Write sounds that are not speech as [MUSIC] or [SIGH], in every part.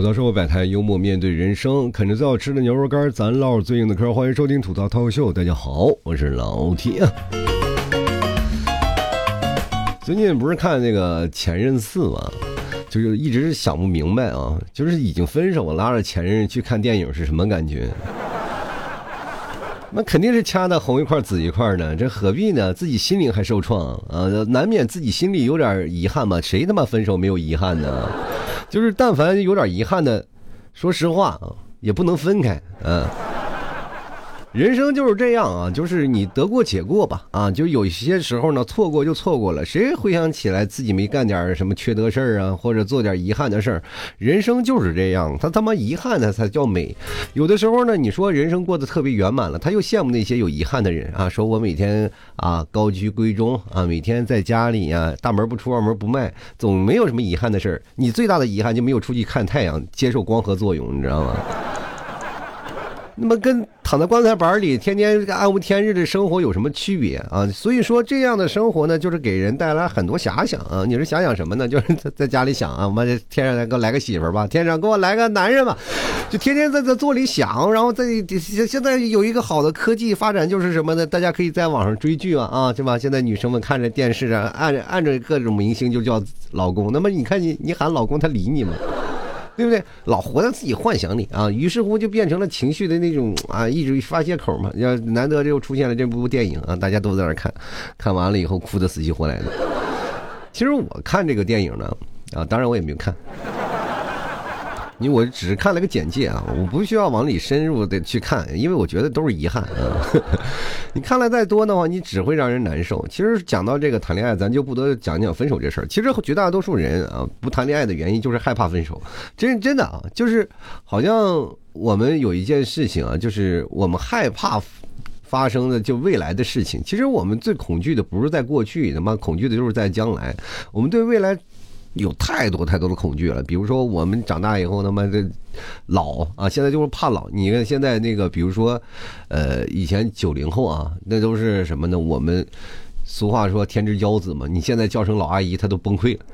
吐槽生活百态，幽默面对人生，啃着最好吃的牛肉干，咱唠最硬的嗑。欢迎收听吐槽涛秀，大家好，我是老铁。最近不是看那个《前任四》吗？就是一直想不明白啊，就是已经分手了，拉着前任去看电影是什么感觉？那肯定是掐的红一块紫一块的，这何必呢？自己心灵还受创啊，难免自己心里有点遗憾嘛。谁他妈分手没有遗憾呢？就是但凡有点遗憾的，说实话啊，也不能分开，嗯。人生就是这样啊，就是你得过且过吧啊，就有些时候呢，错过就错过了，谁回想起来自己没干点什么缺德事儿啊，或者做点遗憾的事儿？人生就是这样，他他妈遗憾的才叫美。有的时候呢，你说人生过得特别圆满了，他又羡慕那些有遗憾的人啊，说我每天啊高居闺中啊，每天在家里呀大门不出二门不迈，总没有什么遗憾的事儿。你最大的遗憾就没有出去看太阳，接受光合作用，你知道吗？那么跟躺在棺材板里天天暗无天日的生活有什么区别啊？所以说这样的生活呢，就是给人带来很多遐想啊。你是想想什么呢？就是在在家里想啊，我们天上来给我来个媳妇吧，天上给我来个男人吧，就天天在在座里想。然后在现在有一个好的科技发展，就是什么呢？大家可以在网上追剧啊啊，对吧？现在女生们看着电视啊，按按着各种明星就叫老公。那么你看你你喊老公，他理你吗？对不对？老活在自己幻想里啊，于是乎就变成了情绪的那种啊，一直发泄口嘛。要难得就出现了这部电影啊，大家都在那看，看完了以后哭得死去活来的。其实我看这个电影呢，啊，当然我也没有看。因为我只是看了个简介啊，我不需要往里深入的去看，因为我觉得都是遗憾啊。[LAUGHS] 你看了再多的话，你只会让人难受。其实讲到这个谈恋爱，咱就不得讲讲分手这事儿。其实绝大多数人啊，不谈恋爱的原因就是害怕分手。真真的啊，就是好像我们有一件事情啊，就是我们害怕发生的就未来的事情。其实我们最恐惧的不是在过去，他妈恐惧的就是在将来。我们对未来。有太多太多的恐惧了，比如说我们长大以后，他妈的老啊，现在就是怕老。你看现在那个，比如说，呃，以前九零后啊，那都是什么呢？我们俗话说天之骄子嘛，你现在叫声老阿姨，他都崩溃了。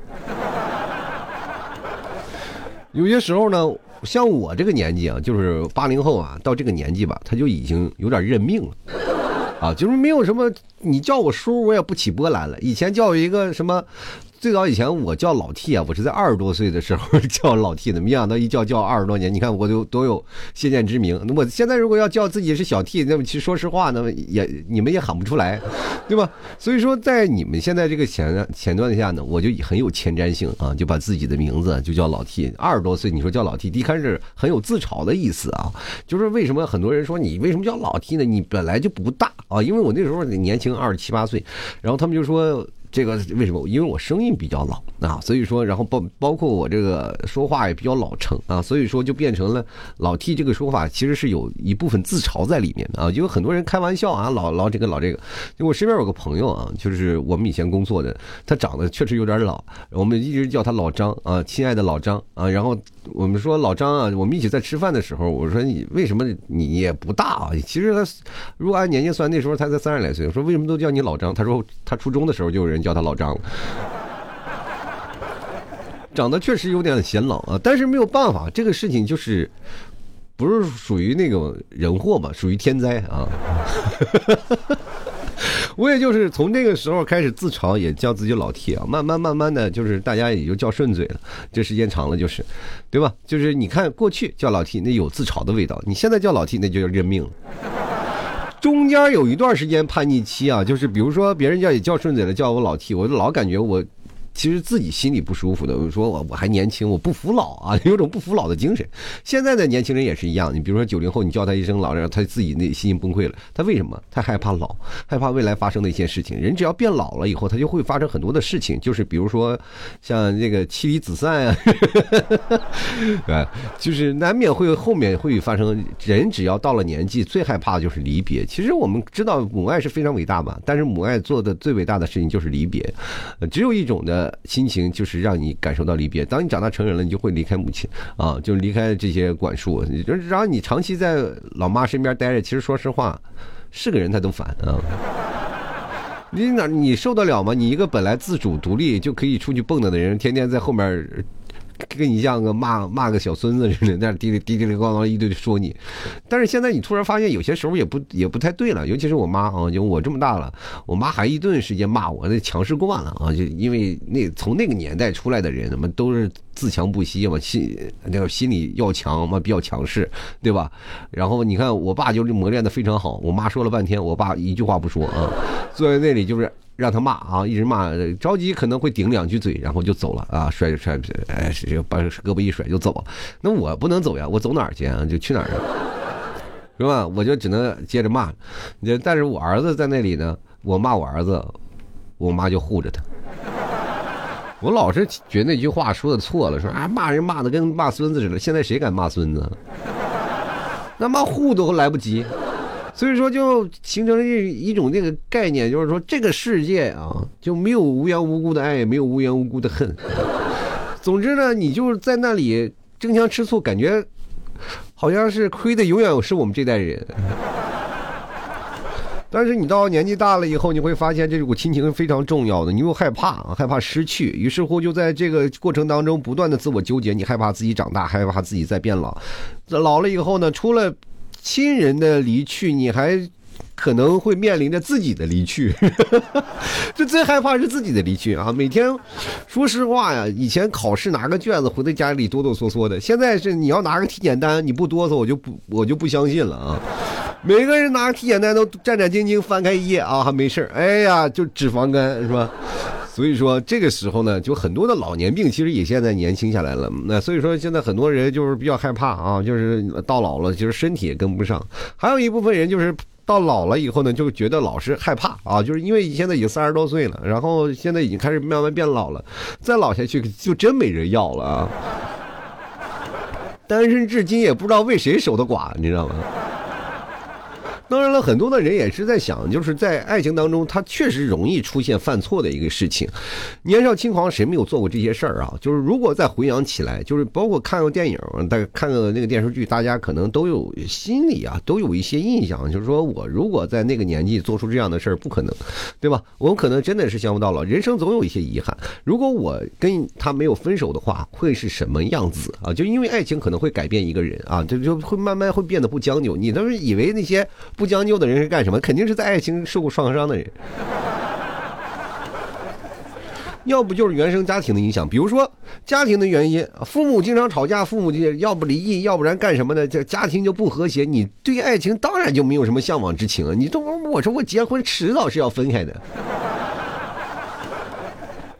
有些时候呢，像我这个年纪啊，就是八零后啊，到这个年纪吧，他就已经有点认命了，啊，就是没有什么，你叫我叔，我也不起波澜了。以前叫一个什么。最早以前我叫老 T 啊，我是在二十多岁的时候叫老 T 的，没想到一叫叫二十多年。你看我都都有先见之明。那我现在如果要叫自己是小 T，那么其实说实话，那么也你们也喊不出来，[LAUGHS] 对吧？所以说在你们现在这个前前段下呢，我就很有前瞻性啊，就把自己的名字就叫老 T。二十多岁你说叫老 T，一开始很有自嘲的意思啊，就是为什么很多人说你为什么叫老 T 呢？你本来就不大啊，因为我那时候年轻二十七八岁，然后他们就说。这个为什么？因为我声音比较老啊，所以说，然后包包括我这个说话也比较老成啊，所以说就变成了老 T 这个说法，其实是有一部分自嘲在里面的啊。因为很多人开玩笑啊，老老这个老这个。就我身边有个朋友啊，就是我们以前工作的，他长得确实有点老，我们一直叫他老张啊，亲爱的老张啊。然后我们说老张啊，我们一起在吃饭的时候，我说你为什么你也不大啊？其实他如果按年纪算，那时候他才三十来岁。我说为什么都叫你老张？他说他初中的时候就有人叫。他老张了，长得确实有点显老啊，但是没有办法，这个事情就是不是属于那种人祸吧，属于天灾啊。[LAUGHS] 我也就是从那个时候开始自嘲，也叫自己老 T 啊，慢慢慢慢的就是大家也就叫顺嘴了。这时间长了就是，对吧？就是你看过去叫老 T 那有自嘲的味道，你现在叫老 T 那就叫认命了。中间有一段时间叛逆期啊，就是比如说别人叫也叫顺嘴了，叫我老 T，我就老感觉我。其实自己心里不舒服的，我说我我还年轻，我不服老啊，[LAUGHS] 有种不服老的精神。现在的年轻人也是一样，你比如说九零后，你叫他一声老人，他自己内心崩溃了。他为什么？他害怕老，害怕未来发生的一些事情。人只要变老了以后，他就会发生很多的事情，就是比如说像这个妻离子散啊，对，[LAUGHS] 就是难免会后面会发生。人只要到了年纪，最害怕的就是离别。其实我们知道母爱是非常伟大吧，但是母爱做的最伟大的事情就是离别。只有一种的。心情就是让你感受到离别。当你长大成人了，你就会离开母亲啊，就离开这些管束。然后你长期在老妈身边待着，其实说实话，是个人他都烦啊。你哪你受得了吗？你一个本来自主独立就可以出去蹦跶的人，天天在后面跟你像个骂骂个小孙子似的，那嘀哩嘀哩咣咣一堆说你。但是现在你突然发现有些时候也不也不太对了，尤其是我妈啊，就我这么大了，我妈还一顿时间骂我，那强势惯了啊，就因为那从那个年代出来的人，他们都是自强不息嘛，心那个心理要强嘛，比较强势，对吧？然后你看我爸就是磨练的非常好，我妈说了半天，我爸一句话不说啊，坐在那里就是。让他骂啊，一直骂，着急可能会顶两句嘴，然后就走了啊，甩甩，哎，把胳膊一甩就走了。那我不能走呀，我走哪儿去啊？就去哪儿啊？是吧？我就只能接着骂。但是我儿子在那里呢，我骂我儿子，我妈就护着他。我老是觉得那句话说的错了，说啊骂人骂的跟骂孙子似的。现在谁敢骂孙子？那骂护都来不及。所以说，就形成了一一种那个概念，就是说，这个世界啊，就没有无缘无故的爱，也没有无缘无故的恨。[LAUGHS] 总之呢，你就是在那里争强吃醋，感觉好像是亏的永远是我们这代人。[LAUGHS] 但是你到年纪大了以后，你会发现这股亲情是非常重要的，你又害怕，害怕失去，于是乎就在这个过程当中不断的自我纠结，你害怕自己长大，害怕自己在变老。老了以后呢，除了亲人的离去，你还可能会面临着自己的离去，[LAUGHS] 就最害怕是自己的离去啊！每天，说实话呀，以前考试拿个卷子回到家里哆哆嗦嗦的，现在是你要拿个体检单，你不哆嗦，我就不我就不相信了啊！每个人拿个体检单都战战兢兢翻开一页啊，还没事哎呀，就脂肪肝是吧？所以说这个时候呢，就很多的老年病其实也现在年轻下来了。那所以说现在很多人就是比较害怕啊，就是到老了，就是身体也跟不上。还有一部分人就是到老了以后呢，就觉得老是害怕啊，就是因为现在已经三十多岁了，然后现在已经开始慢慢变老了，再老下去就真没人要了啊。单身至今也不知道为谁守的寡，你知道吗？当然了，很多的人也是在想，就是在爱情当中，他确实容易出现犯错的一个事情。年少轻狂，谁没有做过这些事儿啊？就是如果再回想起来，就是包括看个电影，大家看个那个电视剧，大家可能都有心里啊，都有一些印象，就是说我如果在那个年纪做出这样的事儿，不可能，对吧？我们可能真的是想不到了，人生总有一些遗憾。如果我跟他没有分手的话，会是什么样子啊？就因为爱情可能会改变一个人啊，就就会慢慢会变得不将就。你都是以为那些。不将就的人是干什么？肯定是在爱情受过创伤的人，[LAUGHS] 要不就是原生家庭的影响。比如说家庭的原因，父母经常吵架，父母就要不离异，要不然干什么呢？这家庭就不和谐，你对爱情当然就没有什么向往之情啊。你这我说我结婚迟早是要分开的。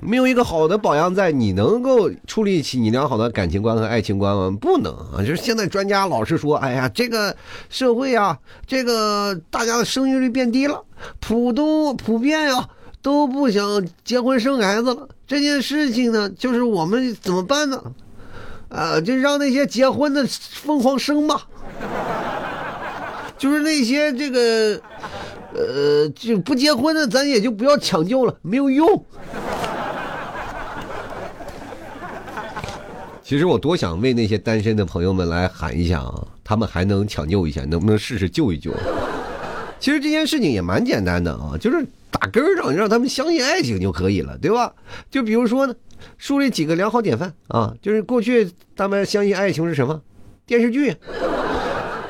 没有一个好的榜样，在你能够树立起你良好的感情观和爱情观吗？不能啊！就是现在专家老是说，哎呀，这个社会啊，这个大家的生育率变低了，普都普遍呀都不想结婚生孩子了。这件事情呢，就是我们怎么办呢？啊，就让那些结婚的疯狂生吧，就是那些这个呃就不结婚的，咱也就不要抢救了，没有用。其实我多想为那些单身的朋友们来喊一下啊，他们还能抢救一下，能不能试试救一救？其实这件事情也蛮简单的啊，就是打根儿上让他们相信爱情就可以了，对吧？就比如说呢，树立几个良好典范啊，就是过去他们相信爱情是什么？电视剧，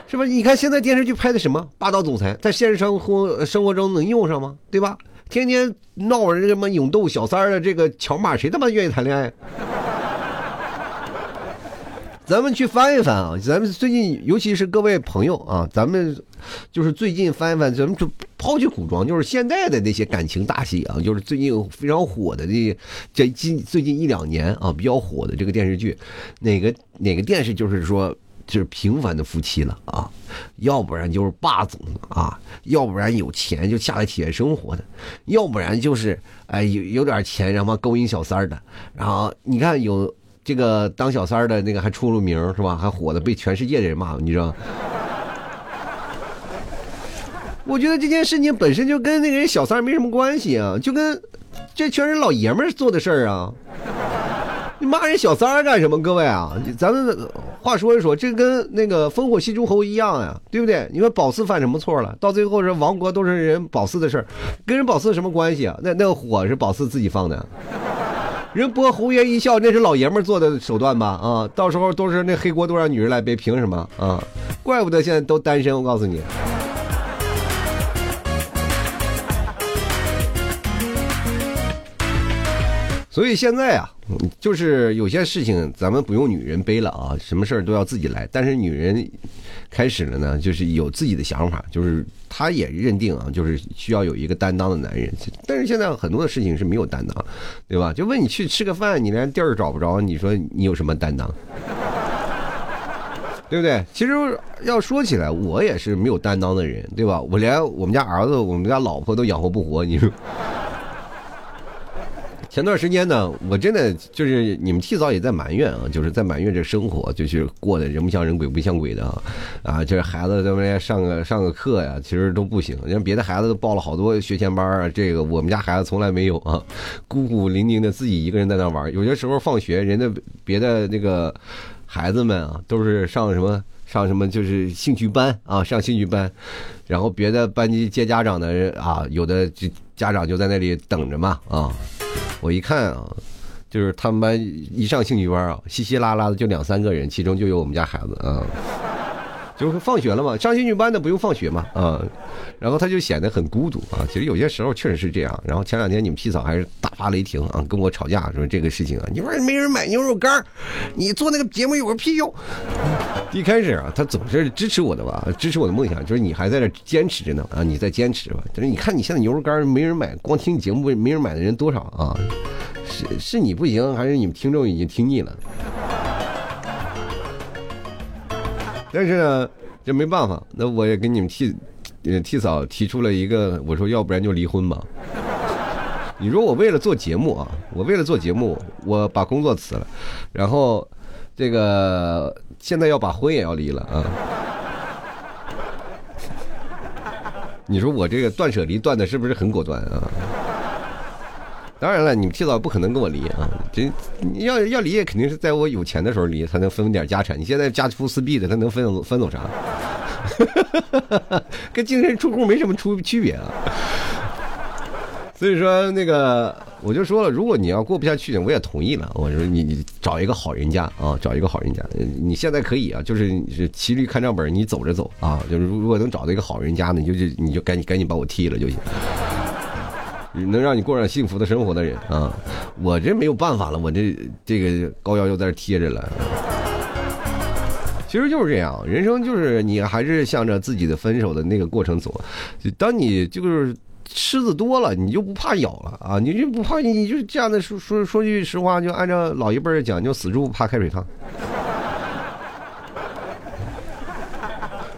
是吧？你看现在电视剧拍的什么霸道总裁，在现实生活生活中能用上吗？对吧？天天闹着什么勇斗小三儿的这个桥码，谁他妈愿意谈恋爱？咱们去翻一翻啊！咱们最近，尤其是各位朋友啊，咱们就是最近翻一翻，咱们就抛去古装，就是现在的那些感情大戏啊，就是最近非常火的这这近最近一两年啊比较火的这个电视剧，哪个哪个电视就是说就是平凡的夫妻了啊，要不然就是霸总啊，要不然有钱就下来体验生活的，要不然就是哎有有点钱然后勾引小三儿的，然后你看有。这个当小三的那个还出了名是吧？还火的被全世界的人骂，你知道？[LAUGHS] 我觉得这件事情本身就跟那个人小三没什么关系啊，就跟这全是老爷们做的事儿啊。你骂人小三干什么？各位啊，咱们话说一说，这跟那个烽火戏诸侯一样呀，对不对？你说宝四犯什么错了？到最后是亡国都是人宝四的事儿，跟人宝四什么关系啊？那那个火是宝四自己放的。人播红颜一笑，那是老爷们做的手段吧？啊，到时候都是那黑锅都让女人来背，凭什么啊？怪不得现在都单身，我告诉你。所以现在啊，就是有些事情咱们不用女人背了啊，什么事儿都要自己来。但是女人开始了呢，就是有自己的想法，就是他也认定啊，就是需要有一个担当的男人。但是现在很多的事情是没有担当，对吧？就问你去吃个饭，你连地儿找不着，你说你有什么担当？[LAUGHS] 对不对？其实要说起来，我也是没有担当的人，对吧？我连我们家儿子、我们家老婆都养活不活，你说。前段时间呢，我真的就是你们替早也在埋怨啊，就是在埋怨这生活，就是过得人不像人鬼不像鬼的啊，啊，就是孩子在外面上个上个课呀，其实都不行，人别的孩子都报了好多学前班啊，这个我们家孩子从来没有啊，孤苦伶仃的自己一个人在那玩，有些时候放学，人家别的那个孩子们啊，都是上什么上什么就是兴趣班啊，上兴趣班，然后别的班级接家长的人啊，有的就家长就在那里等着嘛啊。我一看啊，就是他们班一上兴趣班啊，稀稀拉拉的就两三个人，其中就有我们家孩子啊。就是放学了嘛，上兴趣班的不用放学嘛，啊，然后他就显得很孤独啊。其实有些时候确实是这样。然后前两天你们屁嫂还是大发雷霆啊，跟我吵架说这个事情啊，你说没人买牛肉干你做那个节目有个屁用？一开始啊，他总是支持我的吧，支持我的梦想，就是你还在这坚持着呢啊，你在坚持吧。但是你看你现在牛肉干没人买，光听你节目没人买的人多少啊？是是你不行，还是你们听众已经听腻了？但是呢，这没办法，那我也给你们替，替嫂提出了一个，我说要不然就离婚吧。你说我为了做节目啊，我为了做节目，我把工作辞了，然后这个现在要把婚也要离了啊。你说我这个断舍离断的是不是很果断啊？当然了，你们提早不可能跟我离啊！这要要离，肯定是在我有钱的时候离，才能分点家产。你现在家徒四壁的，他能分走分走啥？[LAUGHS] 跟净身出户没什么出区别啊！所以说，那个我就说了，如果你要过不下去，我也同意了。我说你你找一个好人家啊，找一个好人家。你现在可以啊，就是是骑驴看账本，你走着走啊。就是如果能找到一个好人家呢，你就就你就赶紧赶紧把我踢了就行。能让你过上幸福的生活的人啊，我这没有办法了，我这这个膏药又在这贴着了。其实就是这样，人生就是你还是向着自己的分手的那个过程走。当你就是虱子多了，你就不怕咬了啊，你就不怕，你就这样的说说说句实话，就按照老一辈讲，就死猪不怕开水烫。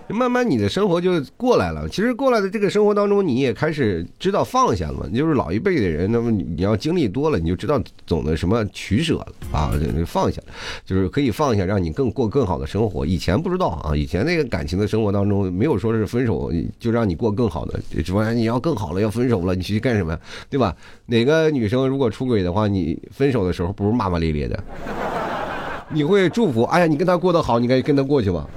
慢慢你的生活就过来了。其实过来的这个生活当中，你也开始知道放下了嘛。就是老一辈的人，那么你要经历多了，你就知道总的什么取舍了啊，放下，就是可以放下，让你更过更好的生活。以前不知道啊，以前那个感情的生活当中，没有说是分手就让你过更好的，说你要更好了，要分手了，你去干什么，对吧？哪个女生如果出轨的话，你分手的时候不是骂骂咧咧的，你会祝福，哎呀，你跟他过得好，你该跟他过去吧。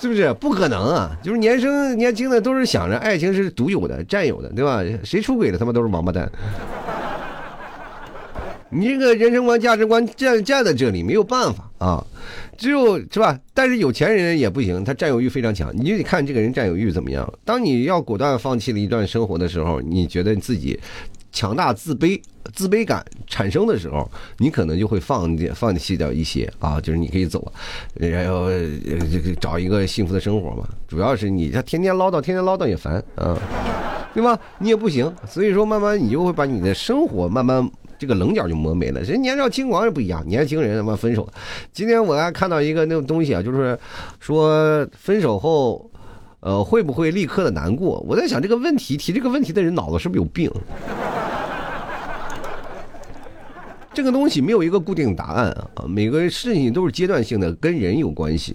是不是不可能啊？就是年生年轻的都是想着爱情是独有的、占有的，对吧？谁出轨了，他妈都是王八蛋。你这个人生观、价值观站站在这里没有办法啊，只有是吧？但是有钱人也不行，他占有欲非常强。你就得看这个人占有欲怎么样。当你要果断放弃了一段生活的时候，你觉得自己。强大自卑、自卑感产生的时候，你可能就会放放弃掉一些啊，就是你可以走，然后找一个幸福的生活嘛。主要是你他天天唠叨，天天唠叨也烦啊，对吧？你也不行，所以说慢慢你就会把你的生活慢慢这个棱角就磨没了。人年少轻狂也不一样，年轻人他妈分手。今天我还看到一个那种东西啊，就是说分手后。呃，会不会立刻的难过？我在想这个问题，提这个问题的人脑子是不是有病？这个东西没有一个固定答案啊，每个事情都是阶段性的，跟人有关系。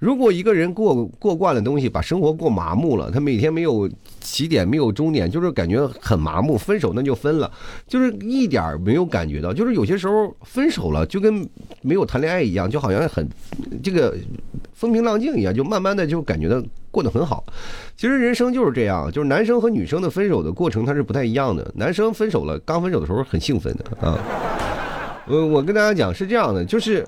如果一个人过过惯了东西，把生活过麻木了，他每天没有起点，没有终点，就是感觉很麻木。分手那就分了，就是一点没有感觉到。就是有些时候分手了，就跟没有谈恋爱一样，就好像很这个风平浪静一样，就慢慢的就感觉到过得很好。其实人生就是这样，就是男生和女生的分手的过程它是不太一样的。男生分手了，刚分手的时候很兴奋的啊。我我跟大家讲是这样的，就是。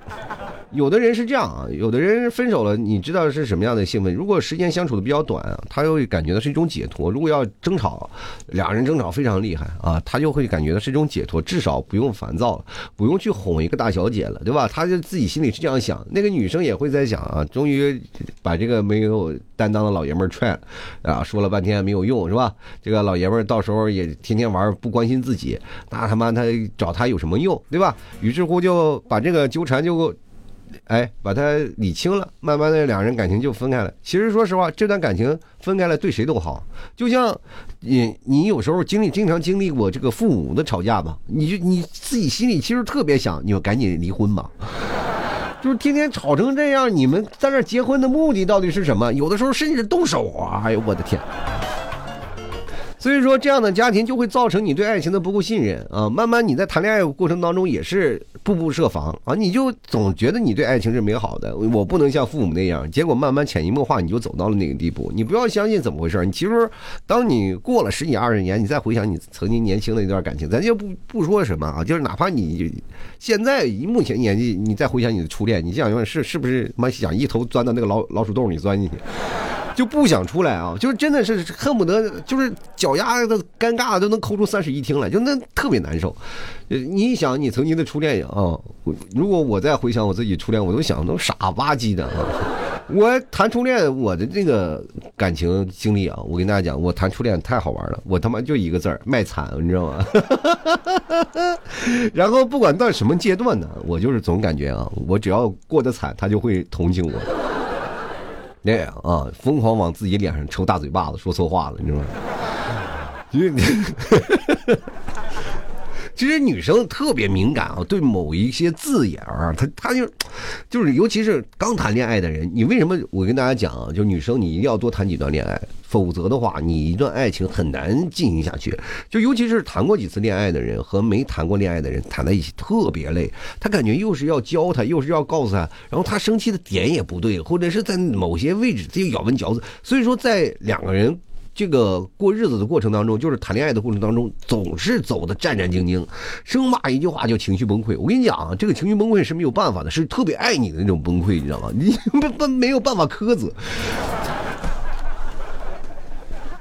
有的人是这样啊，有的人分手了，你知道是什么样的兴奋？如果时间相处的比较短啊，他又感觉到是一种解脱。如果要争吵，两人争吵非常厉害啊，他就会感觉到是一种解脱，至少不用烦躁了，不用去哄一个大小姐了，对吧？他就自己心里是这样想。那个女生也会在想啊，终于把这个没有担当的老爷们儿踹了啊，说了半天没有用，是吧？这个老爷们儿到时候也天天玩，不关心自己，那他妈他找他有什么用，对吧？于是乎就把这个纠缠就。哎，把他理清了，慢慢的两人感情就分开了。其实说实话，这段感情分开了对谁都好。就像你，你有时候经历经常经历过这个父母的吵架吧，你就你自己心里其实特别想，你就赶紧离婚吧。就是天天吵成这样，你们在这结婚的目的到底是什么？有的时候甚至动手啊！哎呦，我的天！所以说，这样的家庭就会造成你对爱情的不够信任啊。慢慢你在谈恋爱过程当中也是步步设防啊，你就总觉得你对爱情是美好的，我不能像父母那样。结果慢慢潜移默化，你就走到了那个地步。你不要相信怎么回事你其实，当你过了十几二十年，你再回想你曾经年轻的一段感情，咱就不不说什么啊，就是哪怕你现在目前年纪，你再回想你的初恋，你想想是是不是妈想一头钻到那个老老鼠洞里钻进去？就不想出来啊！就是真的是恨不得就是脚丫子尴尬都能抠出三室一厅来，就那特别难受。你一想你曾经的初恋啊，如果我再回想我自己初恋，我都想都傻吧唧的啊！[LAUGHS] 我谈初恋，我的这个感情经历啊，我跟大家讲，我谈初恋太好玩了，我他妈就一个字儿卖惨，你知道吗？[LAUGHS] 然后不管到什么阶段呢，我就是总感觉啊，我只要过得惨，他就会同情我。那样啊，疯狂往自己脸上抽大嘴巴子，说错话了，你知道吗？因为，[LAUGHS] 其实女生特别敏感啊，对某一些字眼啊，她她就就是，尤其是刚谈恋爱的人，你为什么？我跟大家讲啊，就女生你一定要多谈几段恋爱。否则的话，你一段爱情很难进行下去。就尤其是谈过几次恋爱的人和没谈过恋爱的人谈在一起特别累。他感觉又是要教他，又是要告诉他，然后他生气的点也不对，或者是在某些位置他就咬文嚼字。所以说，在两个人这个过日子的过程当中，就是谈恋爱的过程当中，总是走的战战兢兢，生怕一句话就情绪崩溃。我跟你讲啊，这个情绪崩溃是没有办法的，是特别爱你的那种崩溃，你知道吗？你不不没有办法苛责。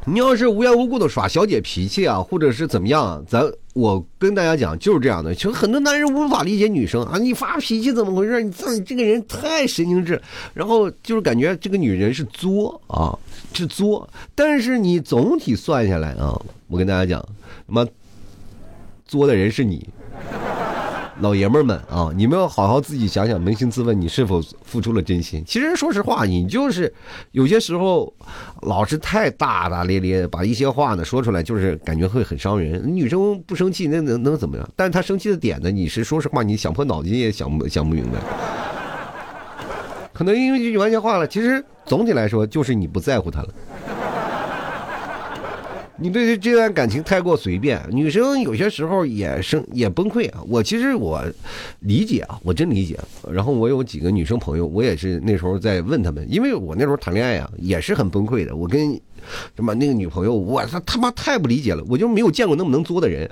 你要是无缘无故的耍小姐脾气啊，或者是怎么样，咱我跟大家讲就是这样的。其实很多男人无法理解女生啊，你发脾气怎么回事？你这这个人太神经质，然后就是感觉这个女人是作啊，是作。但是你总体算下来啊，我跟大家讲，他妈作的人是你。老爷们们啊，你们要好好自己想想，扪心自问，你是否付出了真心？其实说实话，你就是有些时候老是太大大咧咧，把一些话呢说出来，就是感觉会很伤人。女生不生气，那能能怎么样？但是她生气的点呢，你是说实话，你想破脑筋也想不想不明白。可能因为这句玩笑话了，其实总体来说就是你不在乎她了。你对这段感情太过随便，女生有些时候也生也崩溃啊。我其实我理解啊，我真理解。然后我有几个女生朋友，我也是那时候在问他们，因为我那时候谈恋爱啊，也是很崩溃的。我跟什么那个女朋友，我他他妈太不理解了，我就没有见过那么能作的人。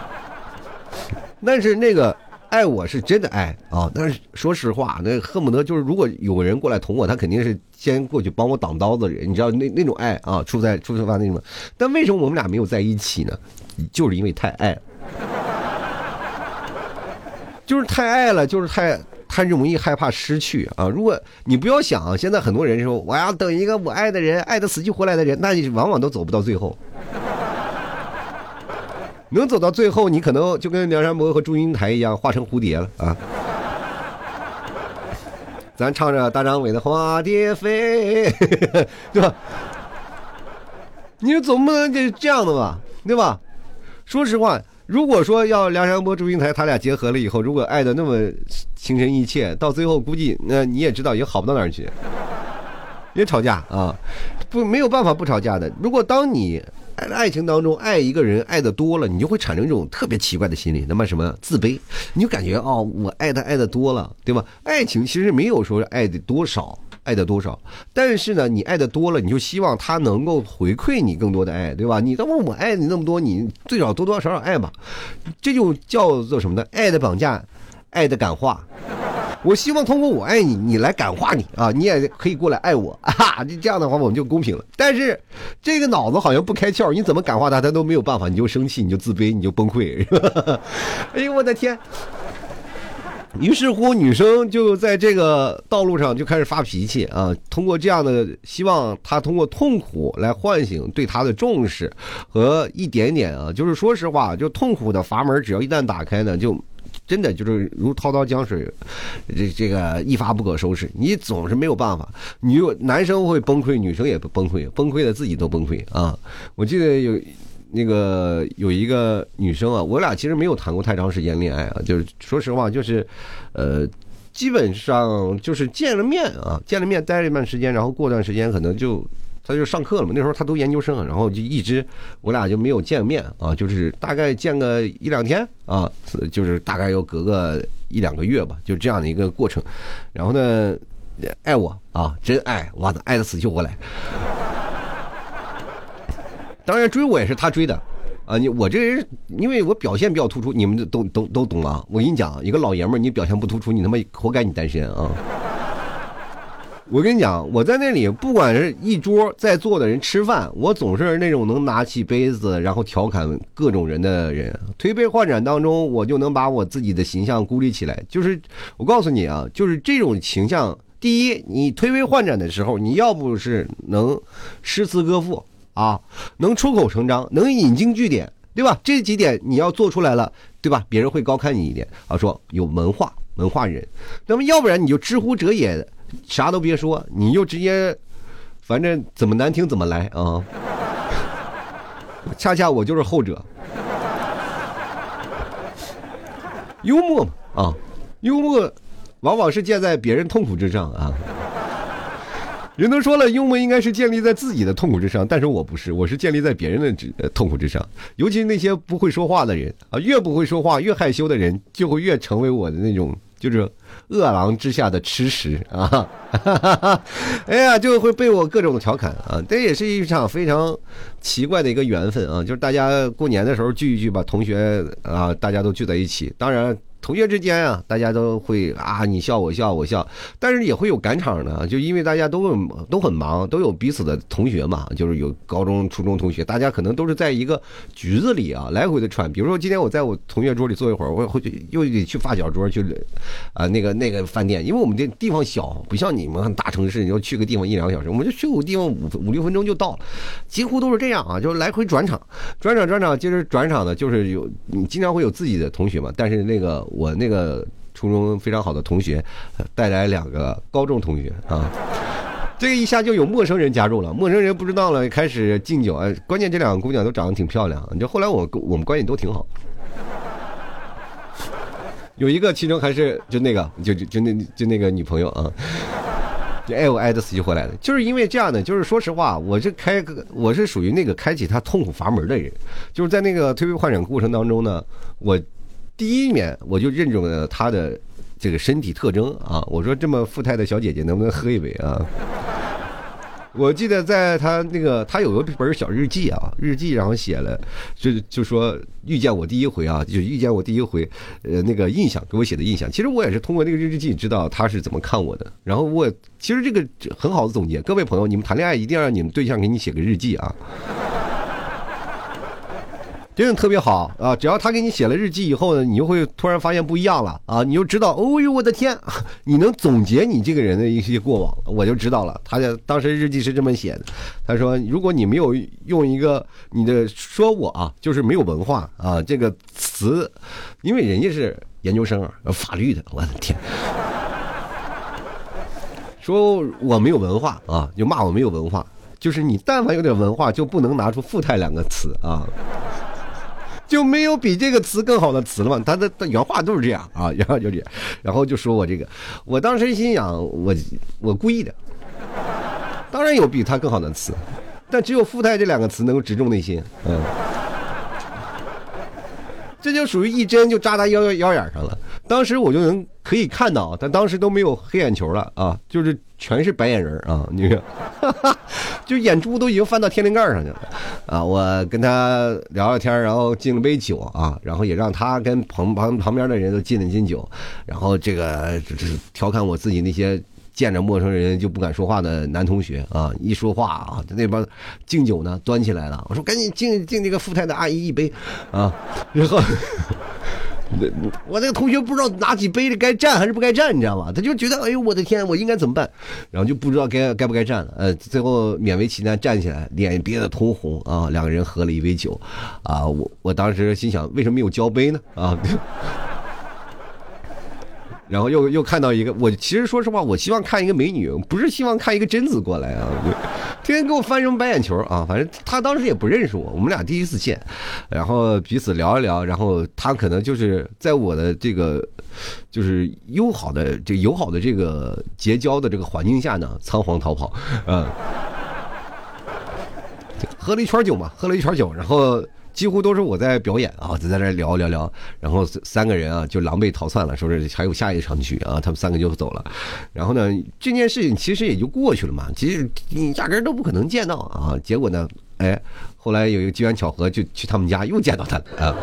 [LAUGHS] 但是那个。爱我是真的爱啊，但是说实话，那恨不得就是如果有个人过来捅我，他肯定是先过去帮我挡刀子的人，你知道那那种爱啊，出在出发那种。但为什么我们俩没有在一起呢？就是因为太爱，[LAUGHS] 就是太爱了，就是太太容易害怕失去啊。如果你不要想，现在很多人说我要等一个我爱的人，爱的死去活来的人，那你往往都走不到最后。能走到最后，你可能就跟梁山伯和祝英台一样，化成蝴蝶了啊！咱唱着大张伟的《花蝶飞》，[LAUGHS] 对吧？你总不能就这样的吧，对吧？说实话，如果说要梁山伯祝英台他俩结合了以后，如果爱的那么情深意切，到最后估计那你也知道也好不到哪儿去，也吵架啊，不没有办法不吵架的。如果当你。爱情当中，爱一个人爱的多了，你就会产生一种特别奇怪的心理，那么什么自卑，你就感觉哦，我爱他爱的多了，对吧？爱情其实没有说爱的多少，爱的多少，但是呢，你爱的多了，你就希望他能够回馈你更多的爱，对吧？你都问我爱你那么多，你最少多多少少爱吧，这就叫做什么呢？爱的绑架，爱的感化。我希望通过我爱你，你来感化你啊，你也可以过来爱我 [LAUGHS] 啊，这样的话我们就公平了。但是这个脑子好像不开窍，你怎么感化他，他都没有办法，你就生气，你就自卑，你就崩溃。哎呦我的天！于是乎，女生就在这个道路上就开始发脾气啊，[LAUGHS] 通过这样的希望他通过痛苦来唤醒对他的重视和一点点啊，就是说实话，就痛苦的阀门只要一旦打开呢，就。真的就是如滔滔江水，这这个一发不可收拾。你总是没有办法，你男生会崩溃，女生也崩溃，崩溃的自己都崩溃啊！我记得有那个有一个女生啊，我俩其实没有谈过太长时间恋爱啊，就是说实话，就是呃，基本上就是见了面啊，见了面待了一段时间，然后过段时间可能就。他就上课了嘛，那时候他读研究生，然后就一直我俩就没有见面啊，就是大概见个一两天啊，就是大概要隔个一两个月吧，就这样的一个过程。然后呢，爱我啊，真爱，哇，爱的死去活来。当然追我也是他追的啊，你我这人因为我表现比较突出，你们都都都懂啊。我跟你讲，一个老爷们儿你表现不突出，你他妈活该你单身啊。我跟你讲，我在那里，不管是一桌在座的人吃饭，我总是那种能拿起杯子然后调侃各种人的人。推杯换盏当中，我就能把我自己的形象孤立起来。就是我告诉你啊，就是这种形象。第一，你推杯换盏的时候，你要不是能诗词歌赋啊，能出口成章，能引经据典，对吧？这几点你要做出来了，对吧？别人会高看你一点啊，说有文化文化人。那么要不然你就知乎者也。啥都别说，你就直接，反正怎么难听怎么来啊！[LAUGHS] 恰恰我就是后者，幽默嘛啊，幽默往往是建在别人痛苦之上啊。人都说了，幽默应该是建立在自己的痛苦之上，但是我不是，我是建立在别人的痛苦之上。尤其是那些不会说话的人啊，越不会说话、越害羞的人，就会越成为我的那种，就是。饿狼之下的吃食啊，[LAUGHS] 哎呀，就会被我各种调侃啊，这也是一场非常奇怪的一个缘分啊，就是大家过年的时候聚一聚，吧同学啊，大家都聚在一起，当然。同学之间啊，大家都会啊，你笑我笑我笑，但是也会有赶场的，就因为大家都很都很忙，都有彼此的同学嘛，就是有高中、初中同学，大家可能都是在一个局子里啊，来回的串。比如说今天我在我同学桌里坐一会儿，我会又得去发小桌去，啊，那个那个饭店，因为我们这地方小，不像你们大城市，你要去个地方一两个小时，我们就去个地方五五六分钟就到了，几乎都是这样啊，就是来回转场，转场转场，接着转场的，就是有你经常会有自己的同学嘛，但是那个。我那个初中非常好的同学，带来两个高中同学啊，[LAUGHS] 这个一下就有陌生人加入了，陌生人不知道了，开始敬酒哎。关键这两个姑娘都长得挺漂亮，就后来我我们关系都挺好，有一个其中还是就那个就就就那就那个女朋友啊，就爱我爱的死去活来的，就是因为这样的，就是说实话，我是开个我是属于那个开启他痛苦阀门的人，就是在那个推杯换盏过程当中呢，我。第一面我就认准了她的这个身体特征啊！我说这么富态的小姐姐能不能喝一杯啊？[LAUGHS] 我记得在她那个，她有一本小日记啊，日记然后写了，就就说遇见我第一回啊，就遇见我第一回，呃，那个印象给我写的印象。其实我也是通过那个日记知道她是怎么看我的。然后我其实这个很好的总结，各位朋友，你们谈恋爱一定要让你们对象给你写个日记啊。真的特别好啊！只要他给你写了日记以后呢，你就会突然发现不一样了啊！你就知道，哦呦我的天，[LAUGHS] 你能总结你这个人的一些过往，我就知道了。他的当时日记是这么写的，他说：“如果你没有用一个你的说我啊，就是没有文化啊这个词，因为人家是研究生啊法律的，我的天，[LAUGHS] 说我没有文化啊，就骂我没有文化，就是你但凡有点文化，就不能拿出富态两个词啊。”就没有比这个词更好的词了嘛？他的原话都是这样啊，原话就这样，然后就说我这个，我当时心想，我我故意的，当然有比他更好的词，但只有富态这两个词能够直中内心，嗯。这就属于一针就扎他腰腰腰眼上了。当时我就能可以看到，他当时都没有黑眼球了啊，就是全是白眼人啊，你看，[LAUGHS] 就眼珠都已经翻到天灵盖上去了啊。我跟他聊聊天，然后敬了杯酒啊，然后也让他跟旁旁旁边的人都敬了敬酒，然后这个调侃我自己那些。见着陌生人就不敢说话的男同学啊，一说话啊，那边敬酒呢，端起来了。我说赶紧敬敬这个富态的阿姨一杯啊，然后我那个同学不知道拿起杯子该站还是不该站，你知道吗？他就觉得哎呦我的天，我应该怎么办？然后就不知道该该不该站了。呃，最后勉为其难站起来，脸憋得通红啊。两个人喝了一杯酒，啊，我我当时心想，为什么没有交杯呢？啊。[LAUGHS] 然后又又看到一个，我其实说实话，我希望看一个美女，不是希望看一个贞子过来啊，天天给我翻什么白眼球啊，反正他当时也不认识我，我们俩第一次见，然后彼此聊一聊，然后他可能就是在我的这个就是友好的这友好的这个结交的这个环境下呢，仓皇逃跑，嗯，喝了一圈酒嘛，喝了一圈酒，然后。几乎都是我在表演啊，就在那聊聊聊，然后三个人啊就狼狈逃窜了，说是还有下一场剧啊，他们三个就走了。然后呢，这件事情其实也就过去了嘛，其实你压根都不可能见到啊。结果呢，哎，后来有一个机缘巧合，就去他们家又见到他了啊。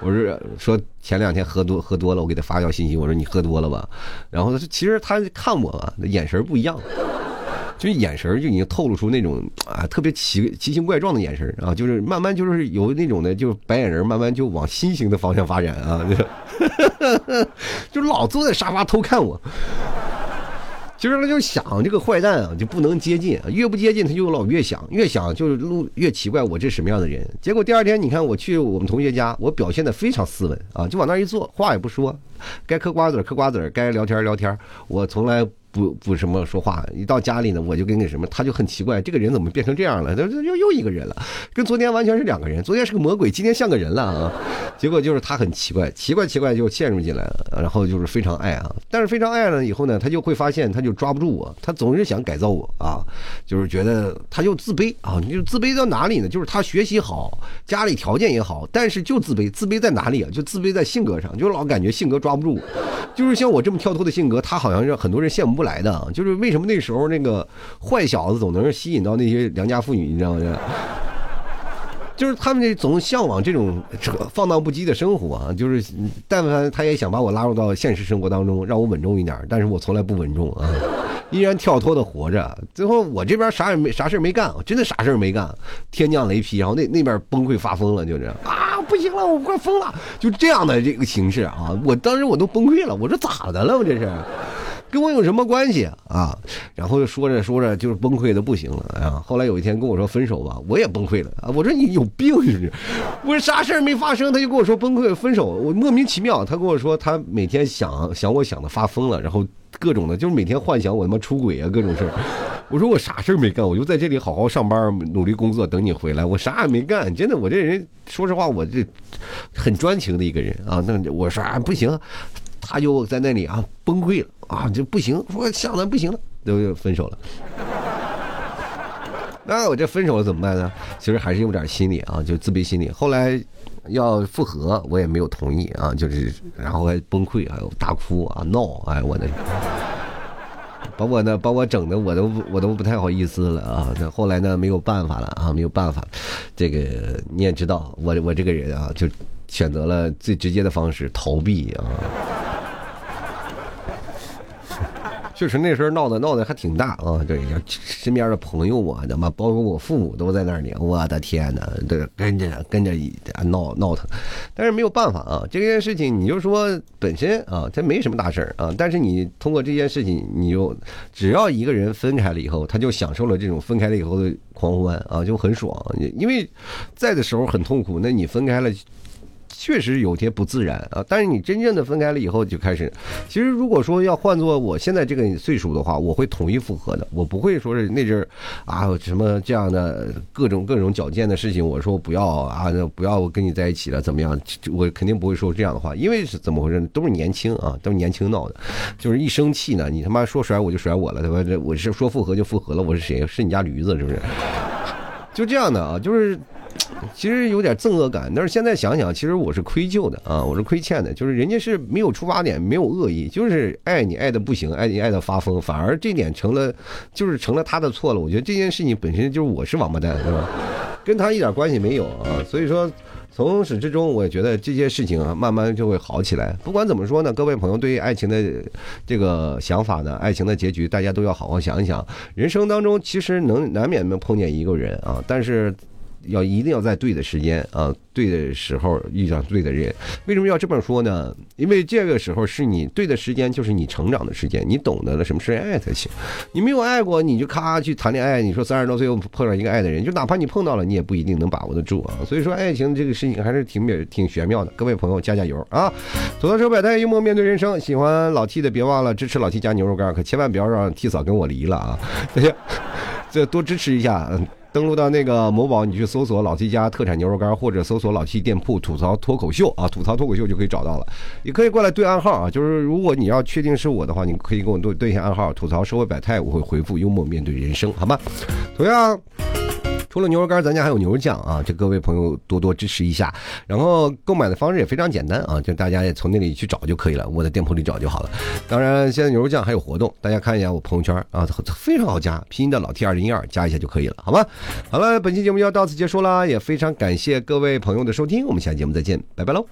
我是说前两天喝多喝多了，我给他发条信息，我说你喝多了吧？然后他其实他看我啊，眼神不一样。就眼神就已经透露出那种啊特别奇奇形怪状的眼神啊，就是慢慢就是有那种的，就是白眼人慢慢就往新型的方向发展啊，就 [LAUGHS] 老坐在沙发偷看我。其实他就想这个坏蛋啊就不能接近，越不接近他就老越想，越想就是路越奇怪，我这什么样的人？结果第二天你看我去我们同学家，我表现的非常斯文啊，就往那一坐，话也不说，该嗑瓜子嗑瓜子，该聊天聊天，我从来。不不什么说话，一到家里呢，我就跟那什么，他就很奇怪，这个人怎么变成这样了？他又又一个人了，跟昨天完全是两个人。昨天是个魔鬼，今天像个人了啊！结果就是他很奇怪，奇怪奇怪就陷入进来了，然后就是非常爱啊。但是非常爱了以后呢，他就会发现他就抓不住我，他总是想改造我啊，就是觉得他就自卑啊，你就自卑到哪里呢？就是他学习好，家里条件也好，但是就自卑，自卑在哪里啊？就自卑在性格上，就老感觉性格抓不住，就是像我这么跳脱的性格，他好像是很多人羡慕不。来的，就是为什么那时候那个坏小子总能吸引到那些良家妇女，你知道吗？[LAUGHS] 就是他们这总向往这种放荡不羁的生活啊，就是但凡他也想把我拉入到现实生活当中，让我稳重一点，但是我从来不稳重啊，依然跳脱的活着。最后我这边啥也没啥事没干，真的啥事没干，天降雷劈，然后那那边崩溃发疯了，就是啊，不行了，我快疯了，就这样的这个形式啊，我当时我都崩溃了，我说咋的了，我这是。跟我有什么关系啊？然后说着说着就是崩溃的不行了啊！后来有一天跟我说分手吧，我也崩溃了啊！我说你有病是不？我说啥事儿没发生，他就跟我说崩溃分手，我莫名其妙。他跟我说他每天想想我想的发疯了，然后各种的，就是每天幻想我他妈出轨啊，各种事儿。我说我啥事儿没干，我就在这里好好上班，努力工作，等你回来。我啥也没干，真的，我这人说实话，我这很专情的一个人啊。那我说啊，不行。他就在那里啊崩溃了啊，就不行，说想的不行了，就分手了。[LAUGHS] 那我这分手了怎么办呢？其实还是有点心理啊，就自卑心理。后来要复合，我也没有同意啊，就是然后还崩溃，还有大哭啊闹，哎我的，把我呢把我整的我都我都不太好意思了啊。那后来呢没有办法了啊，没有办法，这个你也知道，我我这个人啊，就选择了最直接的方式逃避啊。确实那时候闹的闹的还挺大啊！对，身边的朋友啊，他妈包括我父母都在那里，我的天哪，这跟着跟着闹闹腾。但是没有办法啊，这件事情你就说本身啊，它没什么大事儿啊。但是你通过这件事情，你就只要一个人分开了以后，他就享受了这种分开了以后的狂欢啊，就很爽。因为在的时候很痛苦，那你分开了。确实有些不自然啊，但是你真正的分开了以后就开始。其实如果说要换做我现在这个岁数的话，我会同意复合的，我不会说是那阵儿啊什么这样的各种各种矫健的事情，我说不要啊，不要跟你在一起了，怎么样？我肯定不会说这样的话，因为是怎么回事？都是年轻啊，都是年轻闹的，就是一生气呢，你他妈说甩我就甩我了，对吧？这我是说复合就复合了，我是谁？是你家驴子是不是？就这样的啊，就是 [TSK] 其实有点憎恶感，但是现在想想，其实我是愧疚的啊，我是亏欠的，就是人家是没有出发点，没有恶意，就是爱你爱的不行，爱你爱的发疯，反而这点成了就是成了他的错了。我觉得这件事情本身就是我是王八蛋，对吧？[LAUGHS] 跟他一点关系没有啊，所以说。从始至终，我觉得这些事情啊，慢慢就会好起来。不管怎么说呢，各位朋友，对于爱情的这个想法呢，爱情的结局，大家都要好好想一想。人生当中，其实能难免能碰见一个人啊，但是。要一定要在对的时间啊，对的时候遇上对的人。为什么要这么说呢？因为这个时候是你对的时间，就是你成长的时间。你懂得了什么是爱才行。你没有爱过，你就咔去谈恋爱。你说三十多岁又碰上一个爱的人，就哪怕你碰到了，你也不一定能把握得住啊。所以说，爱情这个事情还是挺妙、挺玄妙的。各位朋友，加加油啊！走到车百态，幽默面对人生。喜欢老 T 的，别忘了支持老 T 加牛肉干，可千万不要让 T 嫂跟我离了啊！大家这多支持一下。登录到那个某宝，你去搜索老七家特产牛肉干，或者搜索老七店铺吐槽脱口秀啊，吐槽脱口秀就可以找到了。也可以过来对暗号啊，就是如果你要确定是我的话，你可以跟我对对一下暗号，吐槽社会百态，我会回复幽默面对人生，好吗？同样。除了牛肉干，咱家还有牛肉酱啊！这各位朋友多多支持一下。然后购买的方式也非常简单啊，就大家也从那里去找就可以了，我的店铺里找就好了。当然，现在牛肉酱还有活动，大家看一下我朋友圈啊，非常好加，拼音的老 T 二零一二加一下就可以了，好吗？好了，本期节目要到此结束了，也非常感谢各位朋友的收听，我们下期节目再见，拜拜喽。